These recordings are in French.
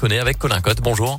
Avec Colin Cotte, bonjour.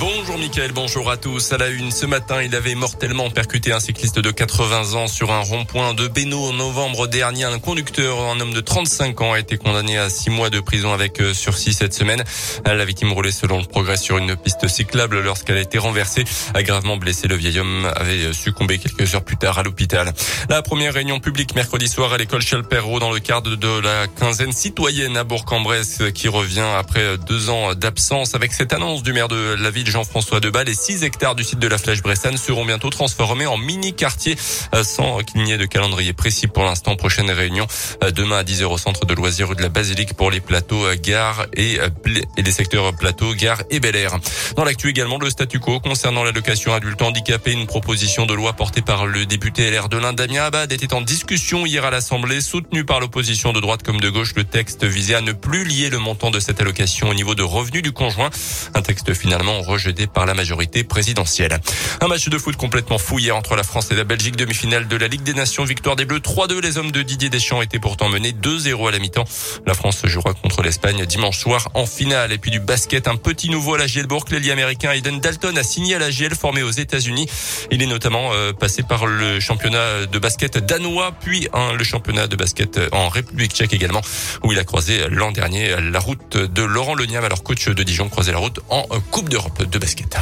Bonjour Mickaël, bonjour à tous. À la une, ce matin, il avait mortellement percuté un cycliste de 80 ans sur un rond-point de Bénaud en novembre dernier. Un conducteur, un homme de 35 ans, a été condamné à 6 mois de prison avec euh, sursis cette semaine. La victime roulait selon le progrès sur une piste cyclable lorsqu'elle a été renversée. A gravement blessé, le vieil homme avait succombé quelques heures plus tard à l'hôpital. La première réunion publique mercredi soir à l'école Chalperro dans le cadre de la quinzaine citoyenne à Bourg-en-Bresse qui revient après deux ans d'absence avec cette annonce du maire de la ville Jean-François Debat. Les 6 hectares du site de la Flèche Bressane seront bientôt transformés en mini-quartier euh, sans qu'il n'y ait de calendrier précis pour l'instant. Prochaine réunion euh, demain à 10h au centre de loisirs de la Basilique pour les plateaux, euh, gares et, et les secteurs plateaux, gare et Bel Air. Dans l'actu également, le statu quo concernant l'allocation adulte handicapé, une proposition de loi portée par le député LR de Damien Abad, était en discussion hier à l'Assemblée, soutenue par l'opposition de droite comme de gauche. Le texte visait à ne plus lier le montant de cette allocation au niveau de revenus du conjoint. Un texte finalement rejeté par la majorité présidentielle. Un match de foot complètement fou hier entre la France et la Belgique, demi-finale de la Ligue des Nations, victoire des Bleus 3-2. Les hommes de Didier Deschamps étaient pourtant menés 2-0 à la mi-temps. La France jouera contre l'Espagne dimanche soir en finale. Et puis du basket, un petit nouveau à la Gielbourg. L'ailier américain Aiden Dalton a signé à la GL formé aux États-Unis. Il est notamment euh, passé par le championnat de basket danois, puis le championnat de basket en République tchèque également, où il a croisé l'an dernier la route de Laurent Leniam, alors coach de Dijon, croisé la route en Coupe d'Europe de basket.